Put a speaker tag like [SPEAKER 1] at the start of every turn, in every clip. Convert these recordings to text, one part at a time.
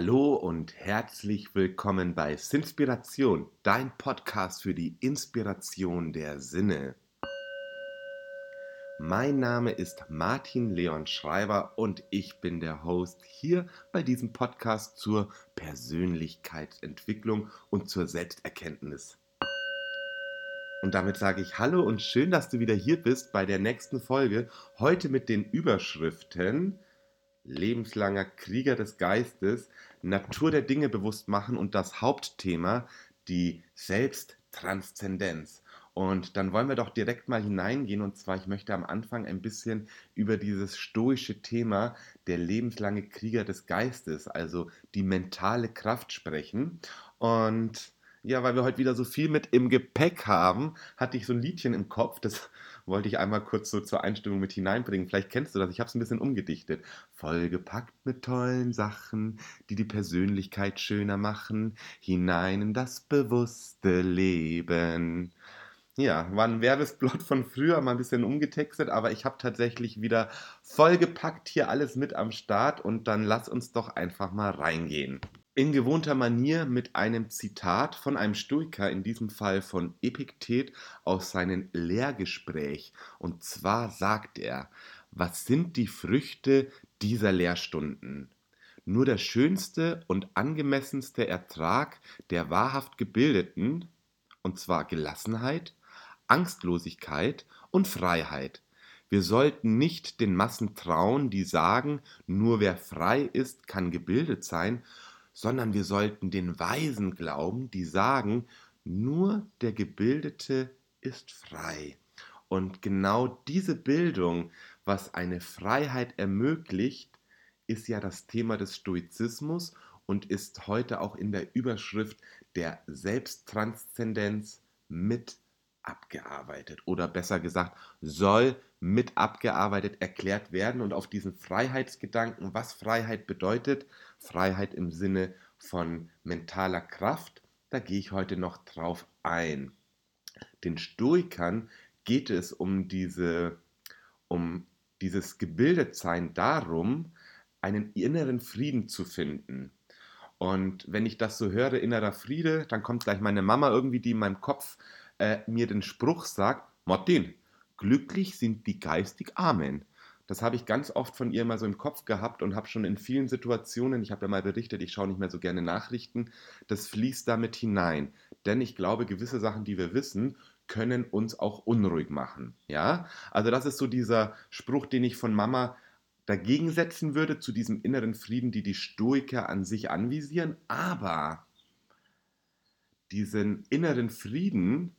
[SPEAKER 1] Hallo und herzlich willkommen bei Sinspiration, dein Podcast für die Inspiration der Sinne. Mein Name ist Martin Leon Schreiber und ich bin der Host hier bei diesem Podcast zur Persönlichkeitsentwicklung und zur Selbsterkenntnis. Und damit sage ich Hallo und schön, dass du wieder hier bist bei der nächsten Folge. Heute mit den Überschriften lebenslanger Krieger des Geistes, Natur der Dinge bewusst machen und das Hauptthema, die Selbsttranszendenz. Und dann wollen wir doch direkt mal hineingehen. Und zwar, ich möchte am Anfang ein bisschen über dieses stoische Thema der lebenslange Krieger des Geistes, also die mentale Kraft sprechen. Und ja, weil wir heute wieder so viel mit im Gepäck haben, hatte ich so ein Liedchen im Kopf, das wollte ich einmal kurz so zur Einstimmung mit hineinbringen. Vielleicht kennst du das, ich habe es ein bisschen umgedichtet. Vollgepackt mit tollen Sachen, die die Persönlichkeit schöner machen, hinein in das bewusste Leben. Ja, war ein Werbesplot von früher, mal ein bisschen umgetextet, aber ich habe tatsächlich wieder vollgepackt hier alles mit am Start und dann lass uns doch einfach mal reingehen in gewohnter Manier mit einem Zitat von einem Stoiker, in diesem Fall von Epiktet aus seinem Lehrgespräch. Und zwar sagt er, was sind die Früchte dieser Lehrstunden? Nur der schönste und angemessenste Ertrag der wahrhaft Gebildeten, und zwar Gelassenheit, Angstlosigkeit und Freiheit. Wir sollten nicht den Massen trauen, die sagen, nur wer frei ist, kann gebildet sein, sondern wir sollten den Weisen glauben, die sagen, nur der Gebildete ist frei. Und genau diese Bildung, was eine Freiheit ermöglicht, ist ja das Thema des Stoizismus und ist heute auch in der Überschrift der Selbsttranszendenz mit abgearbeitet oder besser gesagt, soll mit abgearbeitet erklärt werden und auf diesen Freiheitsgedanken, was Freiheit bedeutet, Freiheit im Sinne von mentaler Kraft, da gehe ich heute noch drauf ein. Den Stoikern geht es um diese um dieses Gebildetsein darum, einen inneren Frieden zu finden. Und wenn ich das so höre, innerer Friede, dann kommt gleich meine Mama irgendwie, die in meinem Kopf äh, mir den Spruch sagt, Martin, glücklich sind die geistig Armen. Das habe ich ganz oft von ihr mal so im Kopf gehabt und habe schon in vielen Situationen, ich habe ja mal berichtet, ich schaue nicht mehr so gerne Nachrichten, das fließt damit hinein. Denn ich glaube, gewisse Sachen, die wir wissen, können uns auch unruhig machen. Ja, also das ist so dieser Spruch, den ich von Mama dagegen setzen würde zu diesem inneren Frieden, die die Stoiker an sich anvisieren. Aber diesen inneren Frieden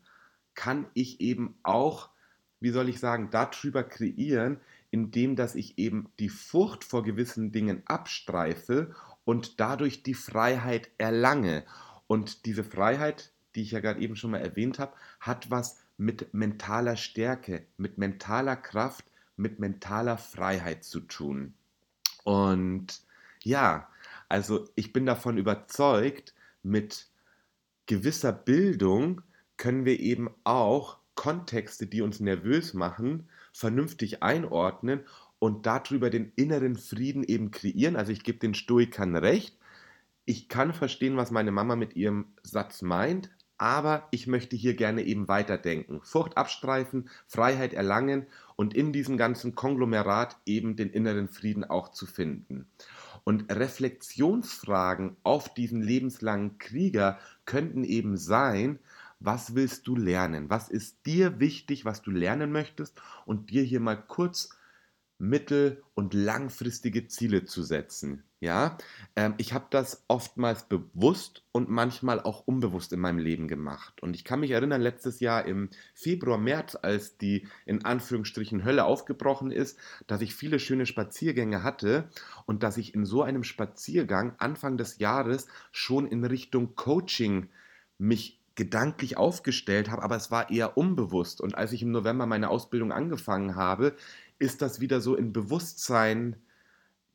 [SPEAKER 1] kann ich eben auch, wie soll ich sagen, darüber kreieren, indem dass ich eben die Furcht vor gewissen Dingen abstreife und dadurch die Freiheit erlange. Und diese Freiheit, die ich ja gerade eben schon mal erwähnt habe, hat was mit mentaler Stärke, mit mentaler Kraft, mit mentaler Freiheit zu tun. Und ja, also ich bin davon überzeugt, mit gewisser Bildung können wir eben auch Kontexte, die uns nervös machen, vernünftig einordnen und darüber den inneren Frieden eben kreieren. Also ich gebe den Stoikern recht. Ich kann verstehen, was meine Mama mit ihrem Satz meint, aber ich möchte hier gerne eben weiterdenken. Furcht abstreifen, Freiheit erlangen und in diesem ganzen Konglomerat eben den inneren Frieden auch zu finden. Und Reflexionsfragen auf diesen lebenslangen Krieger könnten eben sein, was willst du lernen? Was ist dir wichtig, was du lernen möchtest? Und dir hier mal kurz mittel- und langfristige Ziele zu setzen. Ja, ähm, ich habe das oftmals bewusst und manchmal auch unbewusst in meinem Leben gemacht. Und ich kann mich erinnern, letztes Jahr im Februar, März, als die in Anführungsstrichen Hölle aufgebrochen ist, dass ich viele schöne Spaziergänge hatte und dass ich in so einem Spaziergang Anfang des Jahres schon in Richtung Coaching mich gedanklich aufgestellt habe, aber es war eher unbewusst. Und als ich im November meine Ausbildung angefangen habe, ist das wieder so in Bewusstsein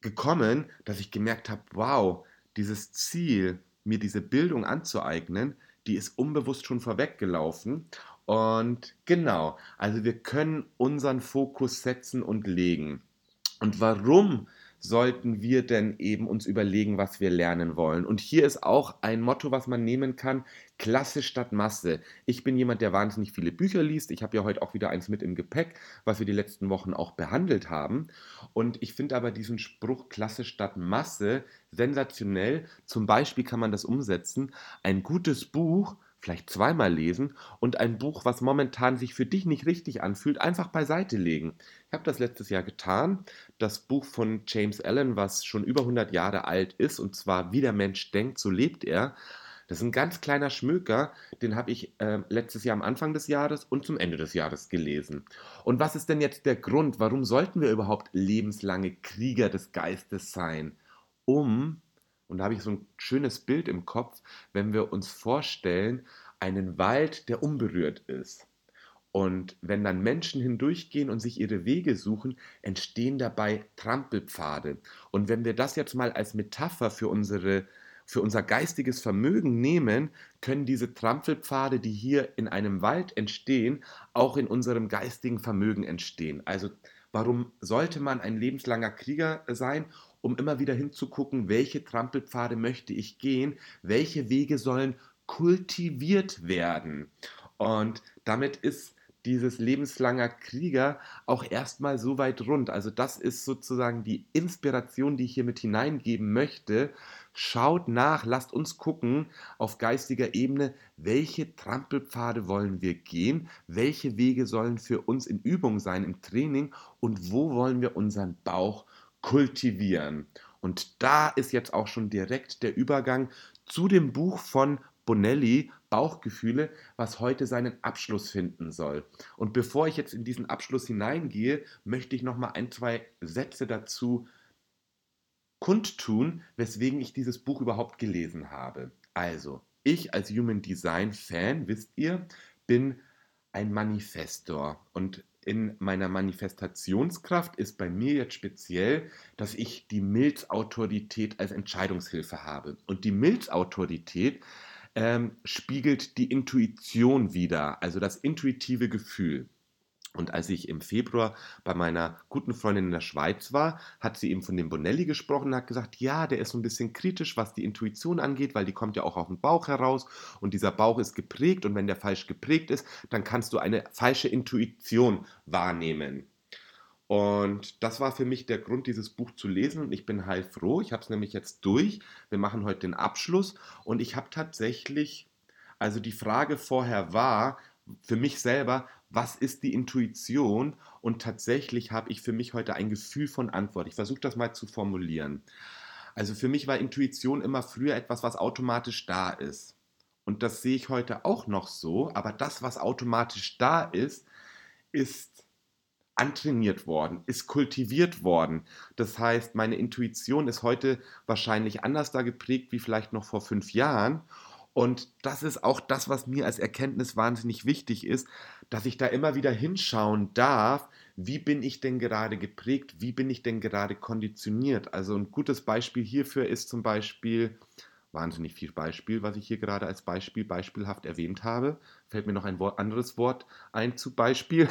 [SPEAKER 1] gekommen, dass ich gemerkt habe, wow, dieses Ziel, mir diese Bildung anzueignen, die ist unbewusst schon vorweggelaufen. Und genau, also wir können unseren Fokus setzen und legen. Und warum sollten wir denn eben uns überlegen, was wir lernen wollen. Und hier ist auch ein Motto, was man nehmen kann, Klasse statt Masse. Ich bin jemand, der wahnsinnig viele Bücher liest. Ich habe ja heute auch wieder eins mit im Gepäck, was wir die letzten Wochen auch behandelt haben. Und ich finde aber diesen Spruch Klasse statt Masse sensationell. Zum Beispiel kann man das umsetzen. Ein gutes Buch vielleicht zweimal lesen und ein Buch, was momentan sich für dich nicht richtig anfühlt, einfach beiseite legen. Ich habe das letztes Jahr getan. Das Buch von James Allen, was schon über 100 Jahre alt ist, und zwar Wie der Mensch denkt, so lebt er. Das ist ein ganz kleiner Schmöker, den habe ich äh, letztes Jahr am Anfang des Jahres und zum Ende des Jahres gelesen. Und was ist denn jetzt der Grund? Warum sollten wir überhaupt lebenslange Krieger des Geistes sein? Um und da habe ich so ein schönes Bild im Kopf, wenn wir uns vorstellen, einen Wald, der unberührt ist. Und wenn dann Menschen hindurchgehen und sich ihre Wege suchen, entstehen dabei Trampelpfade. Und wenn wir das jetzt mal als Metapher für, unsere, für unser geistiges Vermögen nehmen, können diese Trampelpfade, die hier in einem Wald entstehen, auch in unserem geistigen Vermögen entstehen. Also warum sollte man ein lebenslanger Krieger sein? Um immer wieder hinzugucken, welche Trampelpfade möchte ich gehen, welche Wege sollen kultiviert werden. Und damit ist dieses lebenslanger Krieger auch erstmal so weit rund. Also das ist sozusagen die Inspiration, die ich hier mit hineingeben möchte. Schaut nach, lasst uns gucken auf geistiger Ebene, welche Trampelpfade wollen wir gehen, welche Wege sollen für uns in Übung sein im Training und wo wollen wir unseren Bauch kultivieren. Und da ist jetzt auch schon direkt der Übergang zu dem Buch von Bonelli, Bauchgefühle, was heute seinen Abschluss finden soll. Und bevor ich jetzt in diesen Abschluss hineingehe, möchte ich noch mal ein, zwei Sätze dazu kundtun, weswegen ich dieses Buch überhaupt gelesen habe. Also, ich als Human Design Fan, wisst ihr, bin ein Manifestor und in meiner Manifestationskraft ist bei mir jetzt speziell, dass ich die Milzautorität als Entscheidungshilfe habe. Und die Milzautorität ähm, spiegelt die Intuition wider, also das intuitive Gefühl. Und als ich im Februar bei meiner guten Freundin in der Schweiz war, hat sie eben von dem Bonelli gesprochen und hat gesagt, ja, der ist so ein bisschen kritisch, was die Intuition angeht, weil die kommt ja auch auf den Bauch heraus und dieser Bauch ist geprägt und wenn der falsch geprägt ist, dann kannst du eine falsche Intuition wahrnehmen. Und das war für mich der Grund, dieses Buch zu lesen und ich bin heilfroh. Ich habe es nämlich jetzt durch. Wir machen heute den Abschluss und ich habe tatsächlich, also die Frage vorher war, für mich selber, was ist die Intuition? Und tatsächlich habe ich für mich heute ein Gefühl von Antwort. Ich versuche das mal zu formulieren. Also für mich war Intuition immer früher etwas, was automatisch da ist. Und das sehe ich heute auch noch so, aber das, was automatisch da ist, ist antrainiert worden, ist kultiviert worden. Das heißt, meine Intuition ist heute wahrscheinlich anders da geprägt wie vielleicht noch vor fünf Jahren. Und das ist auch das, was mir als Erkenntnis wahnsinnig wichtig ist, dass ich da immer wieder hinschauen darf, wie bin ich denn gerade geprägt, wie bin ich denn gerade konditioniert. Also ein gutes Beispiel hierfür ist zum Beispiel wahnsinnig viel Beispiel, was ich hier gerade als Beispiel beispielhaft erwähnt habe. Fällt mir noch ein Wort, anderes Wort ein zu Beispiel.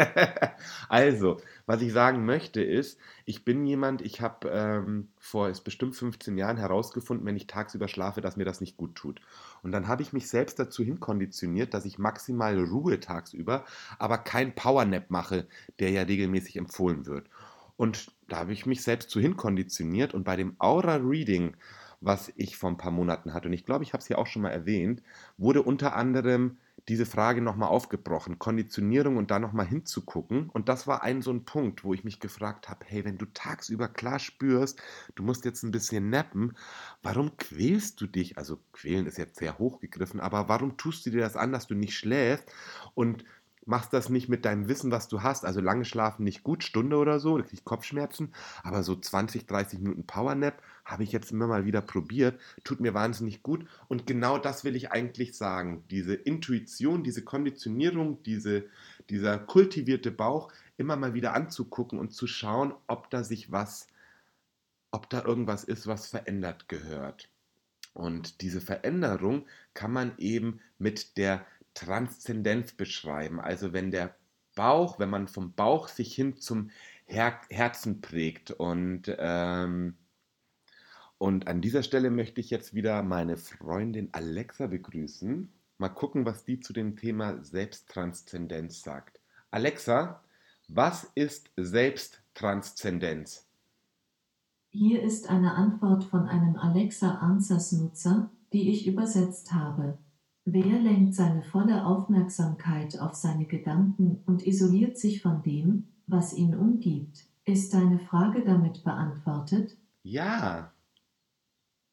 [SPEAKER 1] also, was ich sagen möchte ist, ich bin jemand, ich habe ähm, vor ist bestimmt 15 Jahren herausgefunden, wenn ich tagsüber schlafe, dass mir das nicht gut tut. Und dann habe ich mich selbst dazu hinkonditioniert, dass ich maximal Ruhe tagsüber, aber kein Powernap mache, der ja regelmäßig empfohlen wird. Und da habe ich mich selbst zu hinkonditioniert und bei dem Aura Reading was ich vor ein paar Monaten hatte, und ich glaube, ich habe es hier auch schon mal erwähnt, wurde unter anderem diese Frage nochmal aufgebrochen, Konditionierung und da nochmal hinzugucken. Und das war ein so ein Punkt, wo ich mich gefragt habe, hey, wenn du tagsüber klar spürst, du musst jetzt ein bisschen nappen, warum quälst du dich? Also quälen ist jetzt sehr hochgegriffen, aber warum tust du dir das an, dass du nicht schläfst? Und machst das nicht mit deinem Wissen, was du hast. Also lange schlafen nicht gut, Stunde oder so, da krieg ich Kopfschmerzen. Aber so 20, 30 Minuten Powernap habe ich jetzt immer mal wieder probiert, tut mir wahnsinnig gut. Und genau das will ich eigentlich sagen. Diese Intuition, diese Konditionierung, diese, dieser kultivierte Bauch immer mal wieder anzugucken und zu schauen, ob da sich was, ob da irgendwas ist, was verändert gehört. Und diese Veränderung kann man eben mit der Transzendenz beschreiben. Also wenn der Bauch, wenn man vom Bauch sich hin zum Her Herzen prägt. Und, ähm, und an dieser Stelle möchte ich jetzt wieder meine Freundin Alexa begrüßen. Mal gucken, was die zu dem Thema Selbsttranszendenz sagt. Alexa, was ist Selbsttranszendenz?
[SPEAKER 2] Hier ist eine Antwort von einem Alexa Answers Nutzer, die ich übersetzt habe. Wer lenkt seine volle Aufmerksamkeit auf seine Gedanken und isoliert sich von dem, was ihn umgibt? Ist deine Frage damit beantwortet?
[SPEAKER 1] Ja.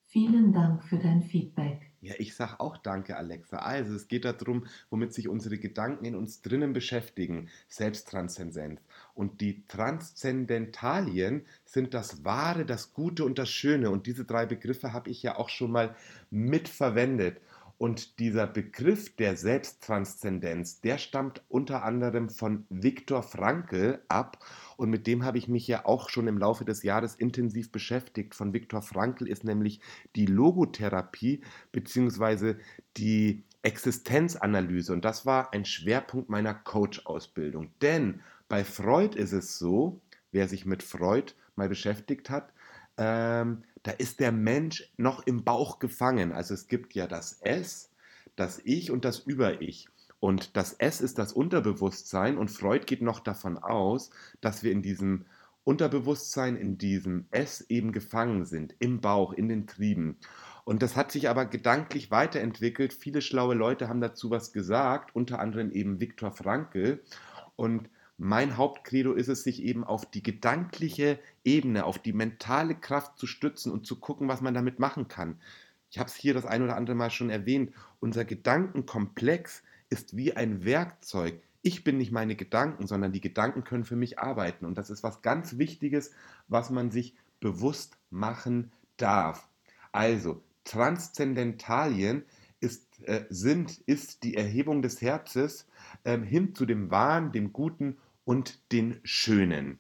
[SPEAKER 2] Vielen Dank für dein Feedback.
[SPEAKER 1] Ja, ich sag auch danke, Alexa. Also, es geht darum, womit sich unsere Gedanken in uns drinnen beschäftigen. Selbsttranszendenz. Und die Transzendentalien sind das Wahre, das Gute und das Schöne. Und diese drei Begriffe habe ich ja auch schon mal mitverwendet. Und dieser Begriff der Selbsttranszendenz, der stammt unter anderem von Viktor Frankl ab. Und mit dem habe ich mich ja auch schon im Laufe des Jahres intensiv beschäftigt. Von Viktor Frankl ist nämlich die Logotherapie bzw. die Existenzanalyse. Und das war ein Schwerpunkt meiner Coach-Ausbildung. Denn bei Freud ist es so, wer sich mit Freud mal beschäftigt hat, ähm, da ist der Mensch noch im Bauch gefangen. Also es gibt ja das Es, das Ich und das Über-Ich. Und das S ist das Unterbewusstsein und Freud geht noch davon aus, dass wir in diesem Unterbewusstsein, in diesem S eben gefangen sind, im Bauch, in den Trieben. Und das hat sich aber gedanklich weiterentwickelt. Viele schlaue Leute haben dazu was gesagt, unter anderem eben Viktor Frankl. Und mein Hauptcredo ist es, sich eben auf die gedankliche Ebene, auf die mentale Kraft zu stützen und zu gucken, was man damit machen kann. Ich habe es hier das ein oder andere Mal schon erwähnt. Unser Gedankenkomplex ist wie ein Werkzeug. Ich bin nicht meine Gedanken, sondern die Gedanken können für mich arbeiten. Und das ist was ganz Wichtiges, was man sich bewusst machen darf. Also, Transzendentalien ist, äh, sind, ist die Erhebung des Herzens äh, hin zu dem Wahren, dem Guten und den Schönen.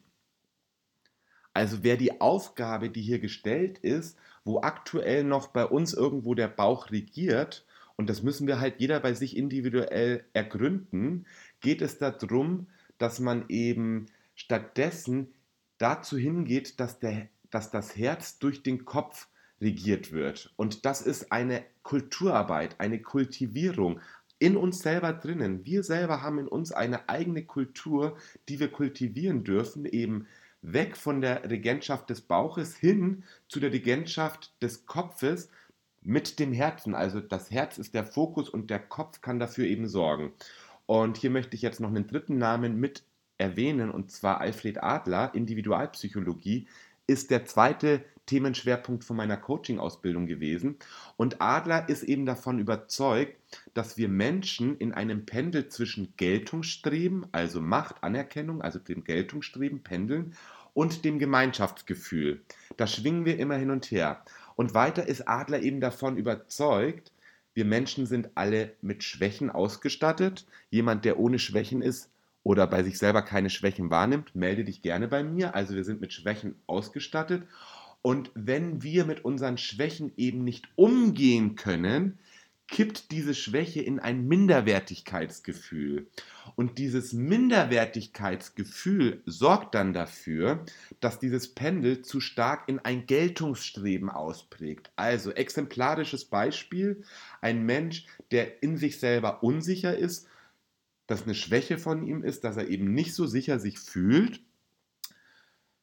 [SPEAKER 1] Also wer die Aufgabe, die hier gestellt ist, wo aktuell noch bei uns irgendwo der Bauch regiert, und das müssen wir halt jeder bei sich individuell ergründen, geht es darum, dass man eben stattdessen dazu hingeht, dass, der, dass das Herz durch den Kopf regiert wird. Und das ist eine Kulturarbeit, eine Kultivierung, in uns selber drinnen. Wir selber haben in uns eine eigene Kultur, die wir kultivieren dürfen, eben weg von der Regentschaft des Bauches hin zu der Regentschaft des Kopfes mit dem Herzen. Also das Herz ist der Fokus und der Kopf kann dafür eben sorgen. Und hier möchte ich jetzt noch einen dritten Namen mit erwähnen, und zwar Alfred Adler, Individualpsychologie, ist der zweite Themenschwerpunkt von meiner Coaching-Ausbildung gewesen. Und Adler ist eben davon überzeugt, dass wir Menschen in einem Pendel zwischen Geltungsstreben, also Macht, Anerkennung, also dem Geltungsstreben, pendeln, und dem Gemeinschaftsgefühl. Da schwingen wir immer hin und her. Und weiter ist Adler eben davon überzeugt, wir Menschen sind alle mit Schwächen ausgestattet. Jemand, der ohne Schwächen ist, oder bei sich selber keine Schwächen wahrnimmt, melde dich gerne bei mir. Also wir sind mit Schwächen ausgestattet. Und wenn wir mit unseren Schwächen eben nicht umgehen können, kippt diese Schwäche in ein Minderwertigkeitsgefühl. Und dieses Minderwertigkeitsgefühl sorgt dann dafür, dass dieses Pendel zu stark in ein Geltungsstreben ausprägt. Also exemplarisches Beispiel, ein Mensch, der in sich selber unsicher ist, dass eine Schwäche von ihm ist, dass er eben nicht so sicher sich fühlt,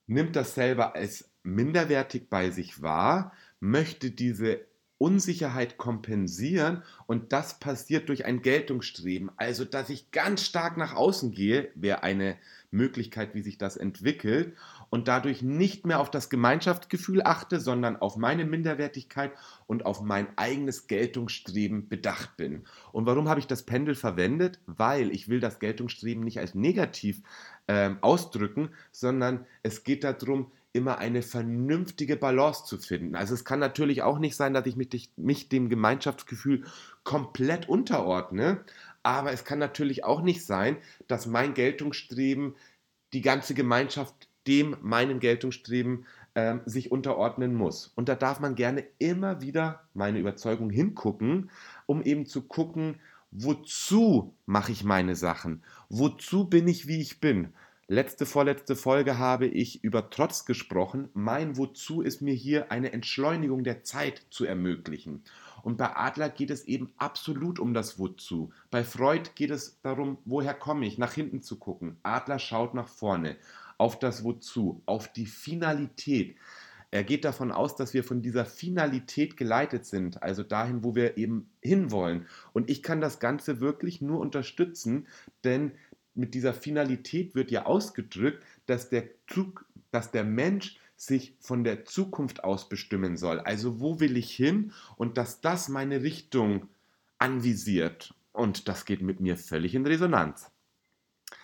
[SPEAKER 1] nimmt das selber als minderwertig bei sich wahr, möchte diese Unsicherheit kompensieren und das passiert durch ein Geltungsstreben. Also, dass ich ganz stark nach außen gehe, wäre eine Möglichkeit, wie sich das entwickelt und dadurch nicht mehr auf das Gemeinschaftsgefühl achte, sondern auf meine Minderwertigkeit und auf mein eigenes Geltungsstreben bedacht bin. Und warum habe ich das Pendel verwendet? Weil ich will das Geltungsstreben nicht als negativ äh, ausdrücken, sondern es geht darum, immer eine vernünftige Balance zu finden. Also es kann natürlich auch nicht sein, dass ich mich, mich dem Gemeinschaftsgefühl komplett unterordne, aber es kann natürlich auch nicht sein, dass mein Geltungsstreben die ganze Gemeinschaft dem meinem Geltungsstreben äh, sich unterordnen muss. Und da darf man gerne immer wieder, meine Überzeugung, hingucken, um eben zu gucken, wozu mache ich meine Sachen? Wozu bin ich, wie ich bin? Letzte, vorletzte Folge habe ich über Trotz gesprochen. Mein Wozu ist mir hier eine Entschleunigung der Zeit zu ermöglichen. Und bei Adler geht es eben absolut um das Wozu. Bei Freud geht es darum, woher komme ich, nach hinten zu gucken. Adler schaut nach vorne, auf das Wozu, auf die Finalität. Er geht davon aus, dass wir von dieser Finalität geleitet sind, also dahin, wo wir eben hinwollen. Und ich kann das Ganze wirklich nur unterstützen, denn mit dieser Finalität wird ja ausgedrückt, dass der Zug, dass der Mensch sich von der Zukunft aus bestimmen soll. Also wo will ich hin und dass das meine Richtung anvisiert. Und das geht mit mir völlig in Resonanz.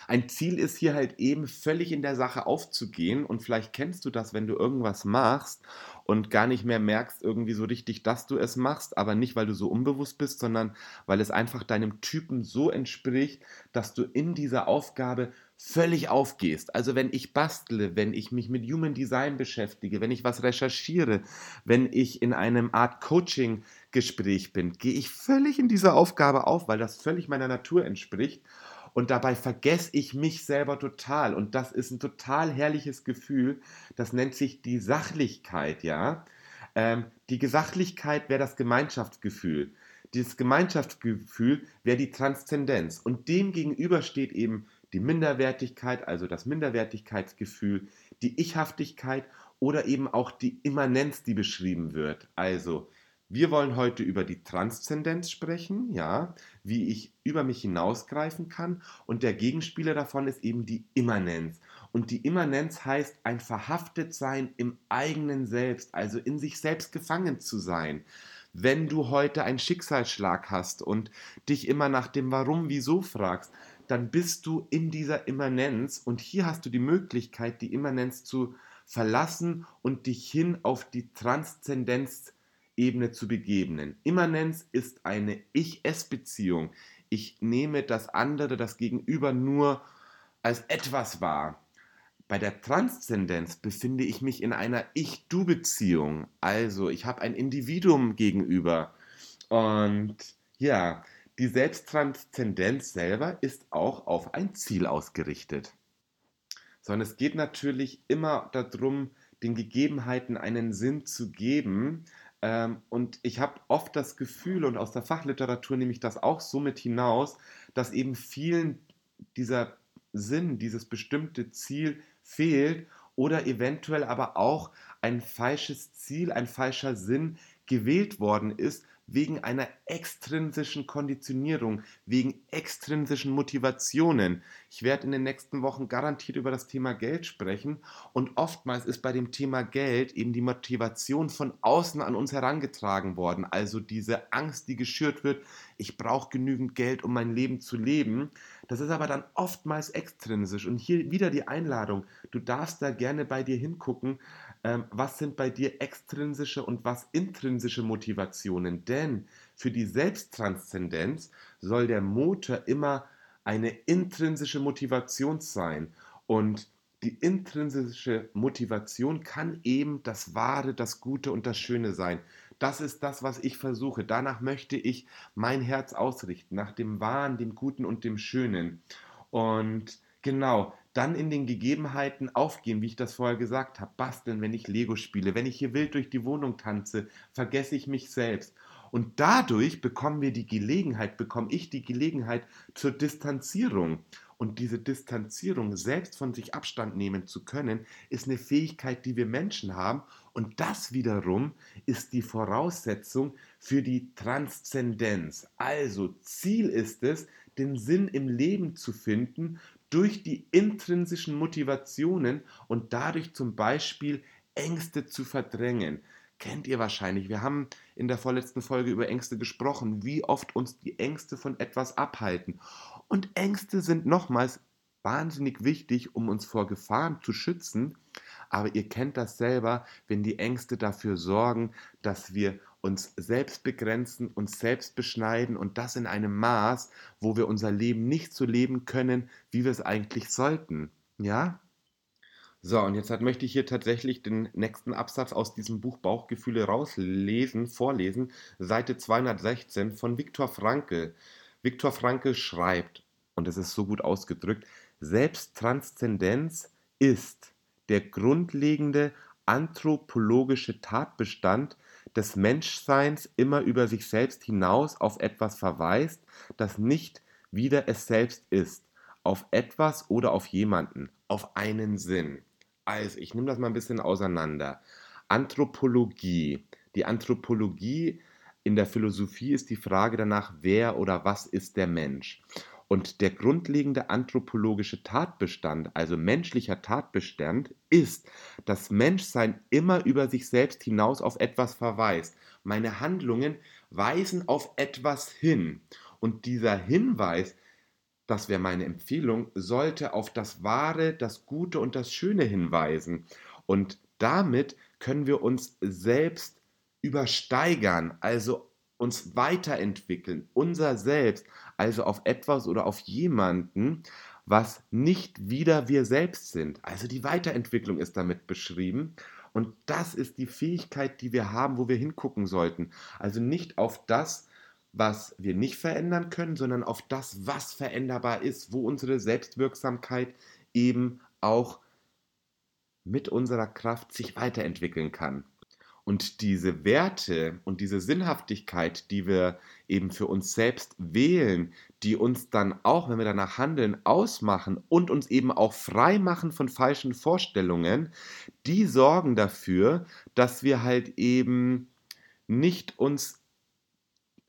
[SPEAKER 1] Ein Ziel ist hier halt eben völlig in der Sache aufzugehen und vielleicht kennst du das, wenn du irgendwas machst und gar nicht mehr merkst irgendwie so richtig, dass du es machst, aber nicht, weil du so unbewusst bist, sondern weil es einfach deinem Typen so entspricht, dass du in dieser Aufgabe völlig aufgehst. Also wenn ich bastle, wenn ich mich mit Human Design beschäftige, wenn ich was recherchiere, wenn ich in einem Art Coaching Gespräch bin, gehe ich völlig in dieser Aufgabe auf, weil das völlig meiner Natur entspricht und dabei vergesse ich mich selber total. Und das ist ein total herrliches Gefühl. Das nennt sich die Sachlichkeit, ja. Ähm, die Gesachlichkeit wäre das Gemeinschaftsgefühl. Dieses Gemeinschaftsgefühl wäre die Transzendenz. Und dem gegenüber steht eben die Minderwertigkeit, also das Minderwertigkeitsgefühl, die Ichhaftigkeit oder eben auch die Immanenz, die beschrieben wird. Also wir wollen heute über die Transzendenz sprechen, ja, wie ich über mich hinausgreifen kann. Und der Gegenspieler davon ist eben die Immanenz. Und die Immanenz heißt ein Verhaftetsein im eigenen Selbst, also in sich selbst gefangen zu sein. Wenn du heute einen Schicksalsschlag hast und dich immer nach dem Warum, Wieso fragst, dann bist du in dieser Immanenz und hier hast du die Möglichkeit, die Immanenz zu verlassen und dich hin auf die Transzendenz zu Ebene zu begebenen. Immanenz ist eine Ich-Es-Beziehung. Ich nehme das andere, das Gegenüber nur als etwas wahr. Bei der Transzendenz befinde ich mich in einer Ich-Du-Beziehung. Also ich habe ein Individuum gegenüber. Und ja, die Selbsttranszendenz selber ist auch auf ein Ziel ausgerichtet. Sondern es geht natürlich immer darum, den Gegebenheiten einen Sinn zu geben, und ich habe oft das Gefühl, und aus der Fachliteratur nehme ich das auch so mit hinaus, dass eben vielen dieser Sinn, dieses bestimmte Ziel fehlt oder eventuell aber auch ein falsches Ziel, ein falscher Sinn gewählt worden ist, wegen einer extrinsischen Konditionierung, wegen extrinsischen Motivationen. Ich werde in den nächsten Wochen garantiert über das Thema Geld sprechen und oftmals ist bei dem Thema Geld eben die Motivation von außen an uns herangetragen worden. Also diese Angst, die geschürt wird, ich brauche genügend Geld, um mein Leben zu leben. Das ist aber dann oftmals extrinsisch. Und hier wieder die Einladung, du darfst da gerne bei dir hingucken, ähm, was sind bei dir extrinsische und was intrinsische Motivationen. Denn für die Selbsttranszendenz soll der Motor immer eine intrinsische Motivation sein. Und die intrinsische Motivation kann eben das Wahre, das Gute und das Schöne sein. Das ist das, was ich versuche. Danach möchte ich mein Herz ausrichten, nach dem Wahren, dem Guten und dem Schönen. Und genau, dann in den Gegebenheiten aufgehen, wie ich das vorher gesagt habe. Basteln, wenn ich Lego spiele, wenn ich hier wild durch die Wohnung tanze, vergesse ich mich selbst. Und dadurch bekommen wir die Gelegenheit, bekomme ich die Gelegenheit zur Distanzierung. Und diese Distanzierung, selbst von sich Abstand nehmen zu können, ist eine Fähigkeit, die wir Menschen haben. Und das wiederum ist die Voraussetzung für die Transzendenz. Also Ziel ist es, den Sinn im Leben zu finden durch die intrinsischen Motivationen und dadurch zum Beispiel Ängste zu verdrängen. Kennt ihr wahrscheinlich. Wir haben in der vorletzten Folge über Ängste gesprochen, wie oft uns die Ängste von etwas abhalten. Und Ängste sind nochmals wahnsinnig wichtig, um uns vor Gefahren zu schützen. Aber ihr kennt das selber, wenn die Ängste dafür sorgen, dass wir uns selbst begrenzen, uns selbst beschneiden und das in einem Maß, wo wir unser Leben nicht so leben können, wie wir es eigentlich sollten. Ja? So, und jetzt möchte ich hier tatsächlich den nächsten Absatz aus diesem Buch Bauchgefühle rauslesen, vorlesen, Seite 216 von Viktor Frankl. Viktor Frankl schreibt, und es ist so gut ausgedrückt, Selbsttranszendenz ist der grundlegende anthropologische Tatbestand des Menschseins immer über sich selbst hinaus auf etwas verweist, das nicht wieder es selbst ist, auf etwas oder auf jemanden, auf einen Sinn. Also, ich nehme das mal ein bisschen auseinander. Anthropologie. Die Anthropologie in der Philosophie ist die Frage danach, wer oder was ist der Mensch. Und der grundlegende anthropologische Tatbestand, also menschlicher Tatbestand, ist, dass Menschsein immer über sich selbst hinaus auf etwas verweist. Meine Handlungen weisen auf etwas hin. Und dieser Hinweis, das wäre meine Empfehlung, sollte auf das Wahre, das Gute und das Schöne hinweisen. Und damit können wir uns selbst übersteigern, also uns weiterentwickeln, unser Selbst, also auf etwas oder auf jemanden, was nicht wieder wir selbst sind. Also die Weiterentwicklung ist damit beschrieben. Und das ist die Fähigkeit, die wir haben, wo wir hingucken sollten. Also nicht auf das, was wir nicht verändern können, sondern auf das, was veränderbar ist, wo unsere Selbstwirksamkeit eben auch mit unserer Kraft sich weiterentwickeln kann. Und diese Werte und diese Sinnhaftigkeit, die wir eben für uns selbst wählen, die uns dann auch, wenn wir danach handeln, ausmachen und uns eben auch frei machen von falschen Vorstellungen, die sorgen dafür, dass wir halt eben nicht uns,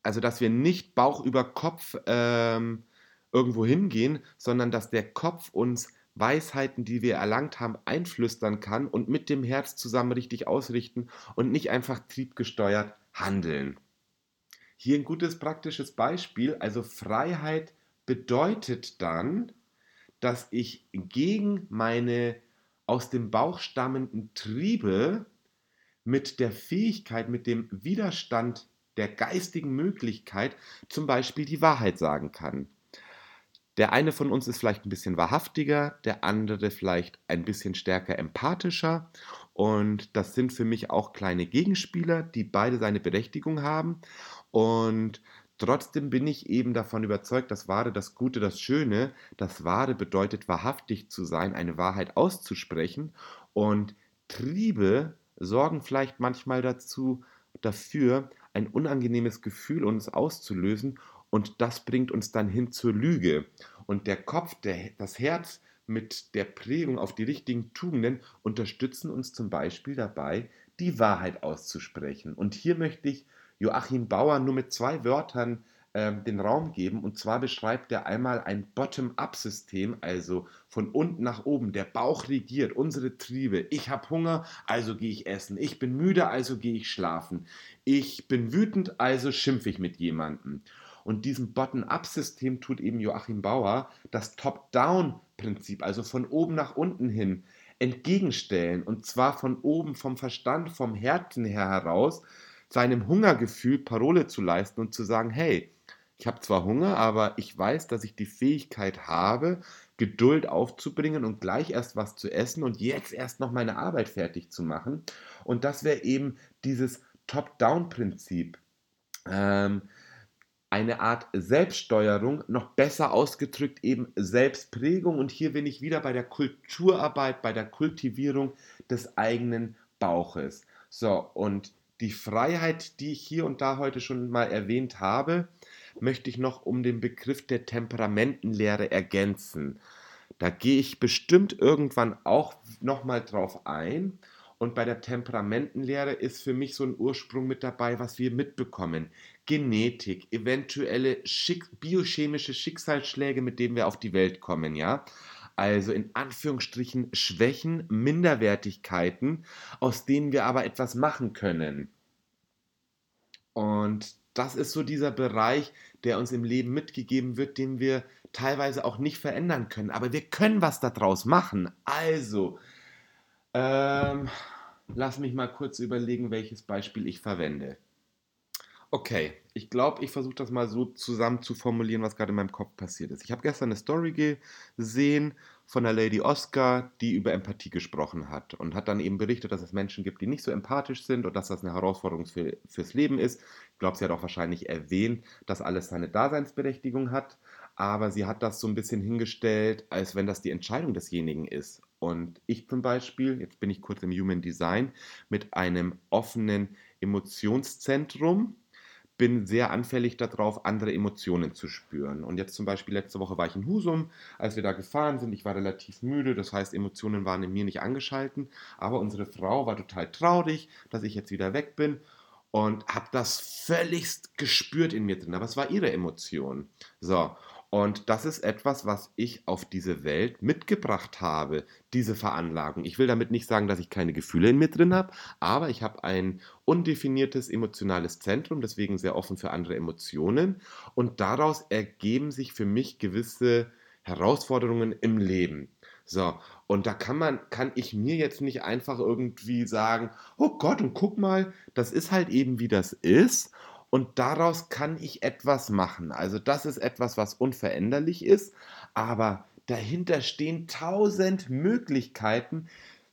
[SPEAKER 1] also dass wir nicht Bauch über Kopf ähm, irgendwo hingehen, sondern dass der Kopf uns Weisheiten, die wir erlangt haben, einflüstern kann und mit dem Herz zusammen richtig ausrichten und nicht einfach triebgesteuert handeln. Hier ein gutes praktisches Beispiel. Also Freiheit bedeutet dann, dass ich gegen meine aus dem Bauch stammenden Triebe mit der Fähigkeit, mit dem Widerstand der geistigen Möglichkeit zum Beispiel die Wahrheit sagen kann. Der eine von uns ist vielleicht ein bisschen wahrhaftiger, der andere vielleicht ein bisschen stärker empathischer. Und das sind für mich auch kleine Gegenspieler, die beide seine Berechtigung haben. Und trotzdem bin ich eben davon überzeugt, das Wahre, das Gute, das Schöne, das Wahre bedeutet wahrhaftig zu sein, eine Wahrheit auszusprechen. Und Triebe sorgen vielleicht manchmal dazu, dafür, ein unangenehmes Gefühl uns auszulösen und das bringt uns dann hin zur Lüge. Und der Kopf, der, das Herz mit der Prägung auf die richtigen Tugenden unterstützen uns zum Beispiel dabei, die Wahrheit auszusprechen. Und hier möchte ich Joachim Bauer nur mit zwei Wörtern ähm, den Raum geben. Und zwar beschreibt er einmal ein Bottom-up-System, also von unten nach oben. Der Bauch regiert unsere Triebe. Ich habe Hunger, also gehe ich essen. Ich bin müde, also gehe ich schlafen. Ich bin wütend, also schimpfe ich mit jemandem. Und diesem Bottom-up-System tut eben Joachim Bauer das Top-down-Prinzip, also von oben nach unten hin, entgegenstellen. Und zwar von oben vom Verstand, vom Herzen her heraus, seinem Hungergefühl Parole zu leisten und zu sagen, hey, ich habe zwar Hunger, aber ich weiß, dass ich die Fähigkeit habe, Geduld aufzubringen und gleich erst was zu essen und jetzt erst noch meine Arbeit fertig zu machen. Und das wäre eben dieses Top-Down-Prinzip. Ähm, eine Art Selbststeuerung, noch besser ausgedrückt eben Selbstprägung. Und hier bin ich wieder bei der Kulturarbeit, bei der Kultivierung des eigenen Bauches. So, und die Freiheit, die ich hier und da heute schon mal erwähnt habe, möchte ich noch um den Begriff der Temperamentenlehre ergänzen. Da gehe ich bestimmt irgendwann auch nochmal drauf ein. Und bei der Temperamentenlehre ist für mich so ein Ursprung mit dabei, was wir mitbekommen. Genetik, eventuelle Schick biochemische Schicksalsschläge, mit denen wir auf die Welt kommen, ja. Also in Anführungsstrichen Schwächen, Minderwertigkeiten, aus denen wir aber etwas machen können. Und das ist so dieser Bereich, der uns im Leben mitgegeben wird, den wir teilweise auch nicht verändern können. Aber wir können was daraus machen. Also, ähm, lass mich mal kurz überlegen, welches Beispiel ich verwende. Okay, ich glaube, ich versuche das mal so zusammen zu formulieren, was gerade in meinem Kopf passiert ist. Ich habe gestern eine Story gesehen von der Lady Oscar, die über Empathie gesprochen hat und hat dann eben berichtet, dass es Menschen gibt, die nicht so empathisch sind und dass das eine Herausforderung für, fürs Leben ist. Ich glaube, sie hat auch wahrscheinlich erwähnt, dass alles seine Daseinsberechtigung hat. aber sie hat das so ein bisschen hingestellt, als wenn das die Entscheidung desjenigen ist. Und ich zum Beispiel, jetzt bin ich kurz im Human Design, mit einem offenen Emotionszentrum, bin sehr anfällig darauf, andere Emotionen zu spüren. Und jetzt zum Beispiel letzte Woche war ich in Husum, als wir da gefahren sind. Ich war relativ müde, das heißt, Emotionen waren in mir nicht angeschalten. Aber unsere Frau war total traurig, dass ich jetzt wieder weg bin und habe das völligst gespürt in mir drin. Aber es war ihre Emotion. So, und das ist etwas, was ich auf diese Welt mitgebracht habe, diese Veranlagung. Ich will damit nicht sagen, dass ich keine Gefühle in mir drin habe, aber ich habe ein undefiniertes emotionales Zentrum, deswegen sehr offen für andere Emotionen. Und daraus ergeben sich für mich gewisse Herausforderungen im Leben. So, und da kann man, kann ich mir jetzt nicht einfach irgendwie sagen, oh Gott, und guck mal, das ist halt eben wie das ist und daraus kann ich etwas machen. Also das ist etwas, was unveränderlich ist, aber dahinter stehen tausend Möglichkeiten,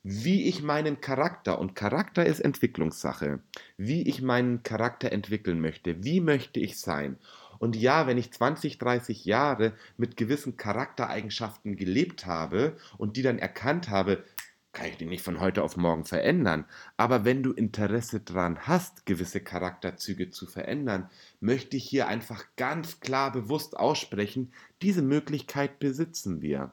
[SPEAKER 1] wie ich meinen Charakter, und Charakter ist Entwicklungssache, wie ich meinen Charakter entwickeln möchte, wie möchte ich sein. Und ja, wenn ich 20, 30 Jahre mit gewissen Charaktereigenschaften gelebt habe und die dann erkannt habe, kann ich die nicht von heute auf morgen verändern. Aber wenn du Interesse daran hast, gewisse Charakterzüge zu verändern, möchte ich hier einfach ganz klar bewusst aussprechen, diese Möglichkeit besitzen wir.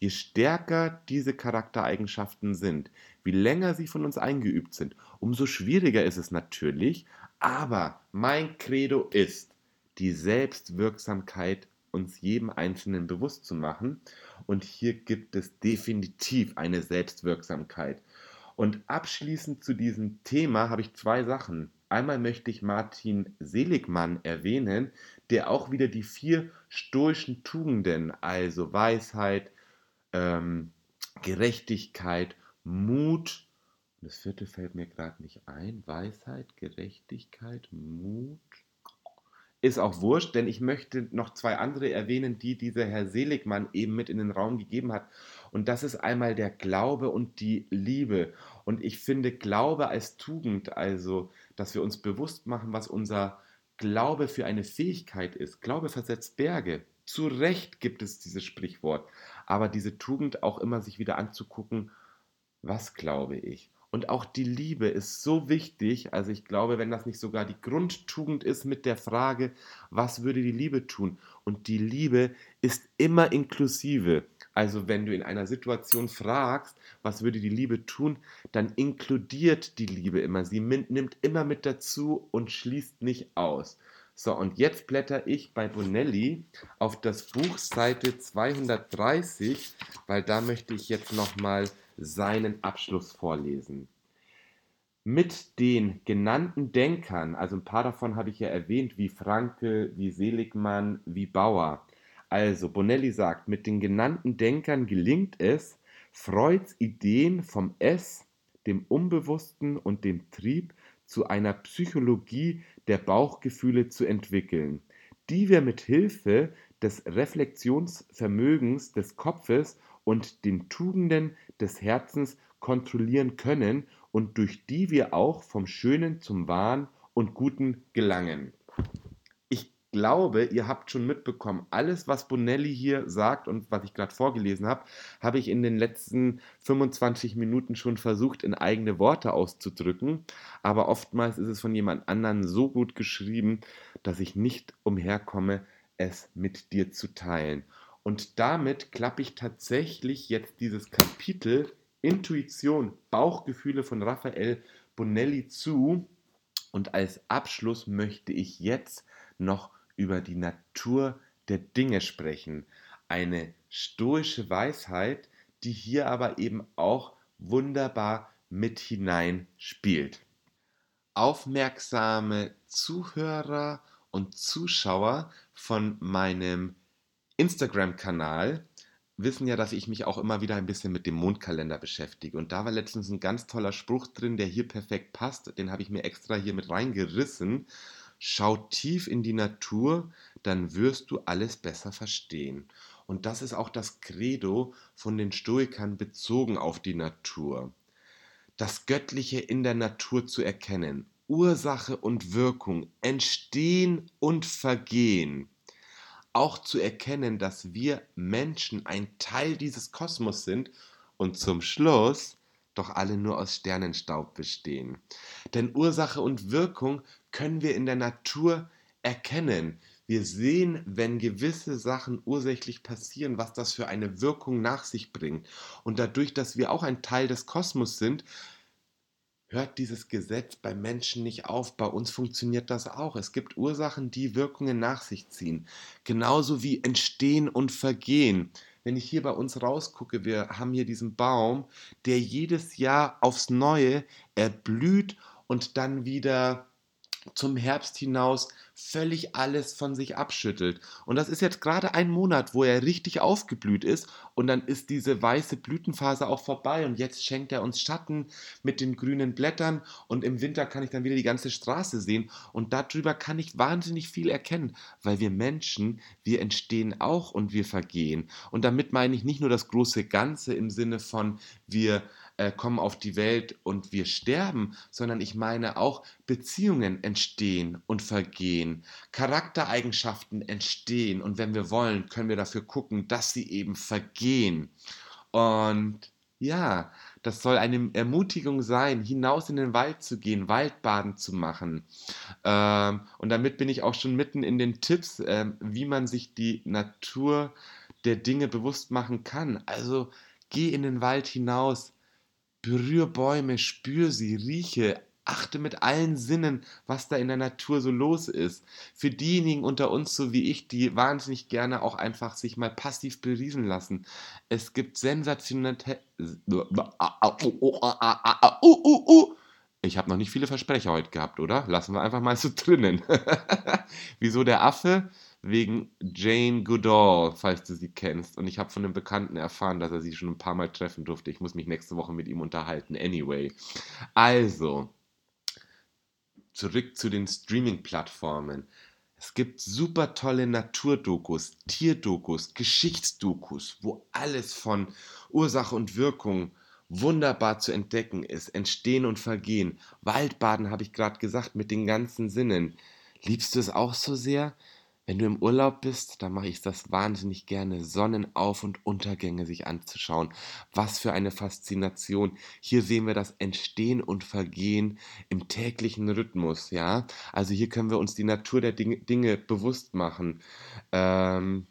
[SPEAKER 1] Je stärker diese Charaktereigenschaften sind, wie länger sie von uns eingeübt sind, umso schwieriger ist es natürlich, aber mein Credo ist, die Selbstwirksamkeit uns jedem Einzelnen bewusst zu machen. Und hier gibt es definitiv eine Selbstwirksamkeit. Und abschließend zu diesem Thema habe ich zwei Sachen. Einmal möchte ich Martin Seligmann erwähnen, der auch wieder die vier stoischen Tugenden, also Weisheit, ähm, Gerechtigkeit, Mut, das vierte fällt mir gerade nicht ein, Weisheit, Gerechtigkeit, Mut, ist auch wurscht, denn ich möchte noch zwei andere erwähnen, die dieser Herr Seligmann eben mit in den Raum gegeben hat. Und das ist einmal der Glaube und die Liebe. Und ich finde Glaube als Tugend, also dass wir uns bewusst machen, was unser Glaube für eine Fähigkeit ist. Glaube versetzt Berge. Zu Recht gibt es dieses Sprichwort. Aber diese Tugend auch immer sich wieder anzugucken, was glaube ich? Und auch die Liebe ist so wichtig. Also ich glaube, wenn das nicht sogar die Grundtugend ist mit der Frage, was würde die Liebe tun? Und die Liebe ist immer inklusive. Also wenn du in einer Situation fragst, was würde die Liebe tun, dann inkludiert die Liebe immer. Sie nimmt immer mit dazu und schließt nicht aus. So, und jetzt blätter ich bei Bonelli auf das Buch Seite 230, weil da möchte ich jetzt nochmal seinen Abschluss vorlesen. Mit den genannten Denkern, also ein paar davon habe ich ja erwähnt, wie Franke, wie Seligmann, wie Bauer. Also Bonelli sagt, mit den genannten Denkern gelingt es, Freuds Ideen vom Es, dem Unbewussten und dem Trieb zu einer Psychologie der Bauchgefühle zu entwickeln, die wir mit Hilfe des Reflexionsvermögens des Kopfes und den Tugenden des Herzens kontrollieren können und durch die wir auch vom Schönen zum Wahren und Guten gelangen. Ich glaube, ihr habt schon mitbekommen, alles, was Bonelli hier sagt und was ich gerade vorgelesen habe, habe ich in den letzten 25 Minuten schon versucht, in eigene Worte auszudrücken. Aber oftmals ist es von jemand anderem so gut geschrieben, dass ich nicht umherkomme, es mit dir zu teilen. Und damit klappe ich tatsächlich jetzt dieses Kapitel Intuition, Bauchgefühle von Raphael Bonelli zu. Und als Abschluss möchte ich jetzt noch über die Natur der Dinge sprechen. Eine stoische Weisheit, die hier aber eben auch wunderbar mit hineinspielt. Aufmerksame Zuhörer und Zuschauer von meinem Instagram-Kanal wissen ja, dass ich mich auch immer wieder ein bisschen mit dem Mondkalender beschäftige. Und da war letztens ein ganz toller Spruch drin, der hier perfekt passt. Den habe ich mir extra hier mit reingerissen. Schau tief in die Natur, dann wirst du alles besser verstehen. Und das ist auch das Credo von den Stoikern bezogen auf die Natur. Das Göttliche in der Natur zu erkennen. Ursache und Wirkung, Entstehen und Vergehen auch zu erkennen, dass wir Menschen ein Teil dieses Kosmos sind und zum Schluss doch alle nur aus Sternenstaub bestehen. Denn Ursache und Wirkung können wir in der Natur erkennen. Wir sehen, wenn gewisse Sachen ursächlich passieren, was das für eine Wirkung nach sich bringt. Und dadurch, dass wir auch ein Teil des Kosmos sind, hört dieses Gesetz bei Menschen nicht auf. Bei uns funktioniert das auch. Es gibt Ursachen, die Wirkungen nach sich ziehen. Genauso wie entstehen und vergehen. Wenn ich hier bei uns rausgucke, wir haben hier diesen Baum, der jedes Jahr aufs Neue erblüht und dann wieder zum Herbst hinaus völlig alles von sich abschüttelt. Und das ist jetzt gerade ein Monat, wo er richtig aufgeblüht ist und dann ist diese weiße Blütenphase auch vorbei und jetzt schenkt er uns Schatten mit den grünen Blättern und im Winter kann ich dann wieder die ganze Straße sehen und darüber kann ich wahnsinnig viel erkennen, weil wir Menschen, wir entstehen auch und wir vergehen. Und damit meine ich nicht nur das große Ganze im Sinne von wir äh, kommen auf die Welt und wir sterben, sondern ich meine auch Beziehungen entstehen und vergehen, Charaktereigenschaften entstehen und wenn wir wollen, können wir dafür gucken, dass sie eben vergehen. Und ja, das soll eine Ermutigung sein, hinaus in den Wald zu gehen, Waldbaden zu machen. Ähm, und damit bin ich auch schon mitten in den Tipps, äh, wie man sich die Natur der Dinge bewusst machen kann. Also geh in den Wald hinaus, Berühr Bäume, spür sie, rieche, achte mit allen Sinnen, was da in der Natur so los ist. Für diejenigen unter uns, so wie ich, die wahnsinnig gerne auch einfach sich mal passiv beriesen lassen. Es gibt sensationelle... Ich habe noch nicht viele Versprecher heute gehabt, oder? Lassen wir einfach mal so drinnen. Wieso der Affe? Wegen Jane Goodall, falls du sie kennst. Und ich habe von einem Bekannten erfahren, dass er sie schon ein paar Mal treffen durfte. Ich muss mich nächste Woche mit ihm unterhalten. Anyway. Also, zurück zu den Streaming-Plattformen. Es gibt super tolle Naturdokus, Tierdokus, Geschichtsdokus, wo alles von Ursache und Wirkung wunderbar zu entdecken ist. Entstehen und Vergehen. Waldbaden habe ich gerade gesagt mit den ganzen Sinnen. Liebst du es auch so sehr? Wenn du im Urlaub bist, dann mache ich das wahnsinnig gerne, Sonnenauf und Untergänge sich anzuschauen. Was für eine Faszination. Hier sehen wir das Entstehen und Vergehen im täglichen Rhythmus, ja. Also hier können wir uns die Natur der Dinge, Dinge bewusst machen. Ähm,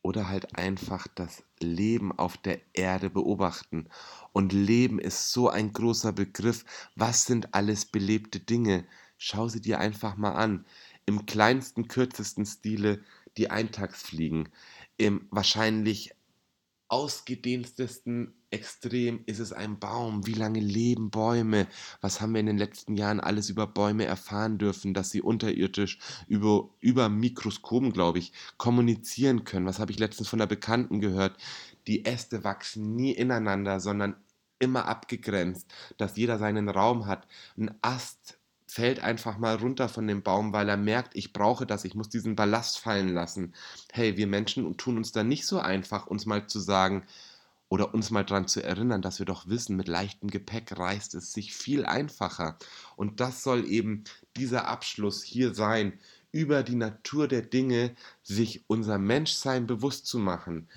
[SPEAKER 1] oder halt einfach das Leben auf der Erde beobachten. Und Leben ist so ein großer Begriff. Was sind alles belebte Dinge? Schau sie dir einfach mal an im kleinsten, kürzesten Stile die Eintagsfliegen. Im wahrscheinlich ausgedehntesten Extrem ist es ein Baum. Wie lange leben Bäume? Was haben wir in den letzten Jahren alles über Bäume erfahren dürfen, dass sie unterirdisch über, über Mikroskopen, glaube ich, kommunizieren können? Was habe ich letztens von einer Bekannten gehört? Die Äste wachsen nie ineinander, sondern immer abgegrenzt, dass jeder seinen Raum hat. Ein Ast fällt einfach mal runter von dem Baum, weil er merkt, ich brauche das, ich muss diesen Ballast fallen lassen. Hey, wir Menschen tun uns da nicht so einfach, uns mal zu sagen oder uns mal daran zu erinnern, dass wir doch wissen, mit leichtem Gepäck reist es sich viel einfacher. Und das soll eben dieser Abschluss hier sein, über die Natur der Dinge sich unser Menschsein bewusst zu machen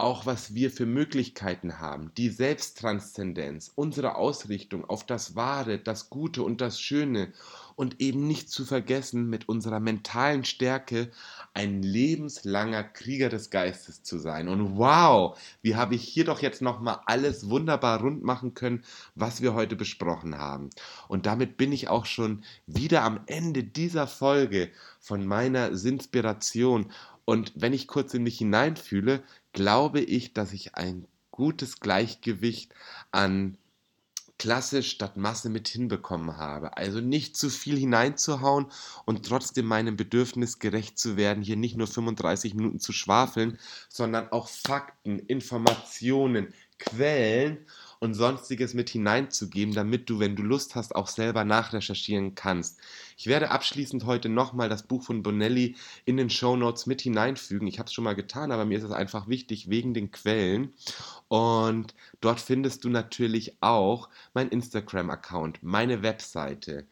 [SPEAKER 1] auch was wir für Möglichkeiten haben, die Selbsttranszendenz, unsere Ausrichtung auf das Wahre, das Gute und das Schöne und eben nicht zu vergessen, mit unserer mentalen Stärke ein lebenslanger Krieger des Geistes zu sein. Und wow, wie habe ich hier doch jetzt nochmal alles wunderbar rund machen können, was wir heute besprochen haben. Und damit bin ich auch schon wieder am Ende dieser Folge von meiner Sinspiration und wenn ich kurz in mich hineinfühle, glaube ich, dass ich ein gutes Gleichgewicht an Klasse statt Masse mit hinbekommen habe. Also nicht zu viel hineinzuhauen und trotzdem meinem Bedürfnis gerecht zu werden, hier nicht nur 35 Minuten zu schwafeln, sondern auch Fakten, Informationen, Quellen und sonstiges mit hineinzugeben, damit du, wenn du Lust hast, auch selber nachrecherchieren kannst. Ich werde abschließend heute nochmal das Buch von Bonelli in den Show Notes mit hineinfügen. Ich habe es schon mal getan, aber mir ist es einfach wichtig wegen den Quellen. Und dort findest du natürlich auch mein Instagram-Account, meine Webseite.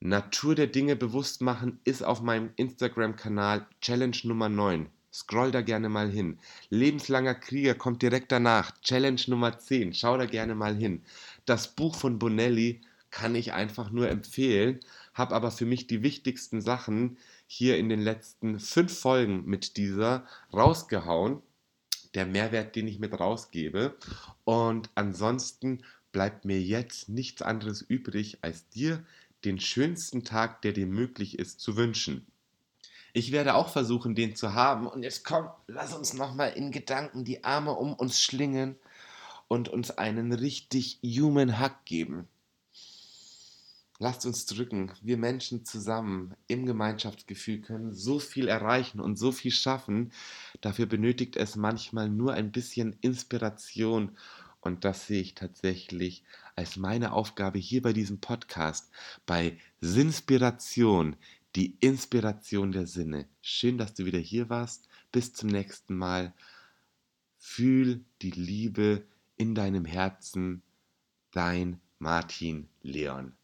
[SPEAKER 1] Natur der Dinge bewusst machen ist auf meinem Instagram-Kanal Challenge Nummer 9. Scroll da gerne mal hin. Lebenslanger Krieger kommt direkt danach. Challenge Nummer 10. Schau da gerne mal hin. Das Buch von Bonelli kann ich einfach nur empfehlen, habe aber für mich die wichtigsten Sachen hier in den letzten fünf Folgen mit dieser rausgehauen. Der Mehrwert, den ich mit rausgebe. Und ansonsten bleibt mir jetzt nichts anderes übrig, als dir den schönsten Tag, der dir möglich ist, zu wünschen. Ich werde auch versuchen, den zu haben. Und jetzt komm, lass uns nochmal in Gedanken die Arme um uns schlingen und uns einen richtig human Hug geben. Lasst uns drücken. Wir Menschen zusammen im Gemeinschaftsgefühl können so viel erreichen und so viel schaffen. Dafür benötigt es manchmal nur ein bisschen Inspiration und das sehe ich tatsächlich als meine Aufgabe hier bei diesem Podcast, bei Sinspiration, die Inspiration der Sinne. Schön, dass du wieder hier warst. Bis zum nächsten Mal. Fühl die Liebe in deinem Herzen. Dein Martin Leon.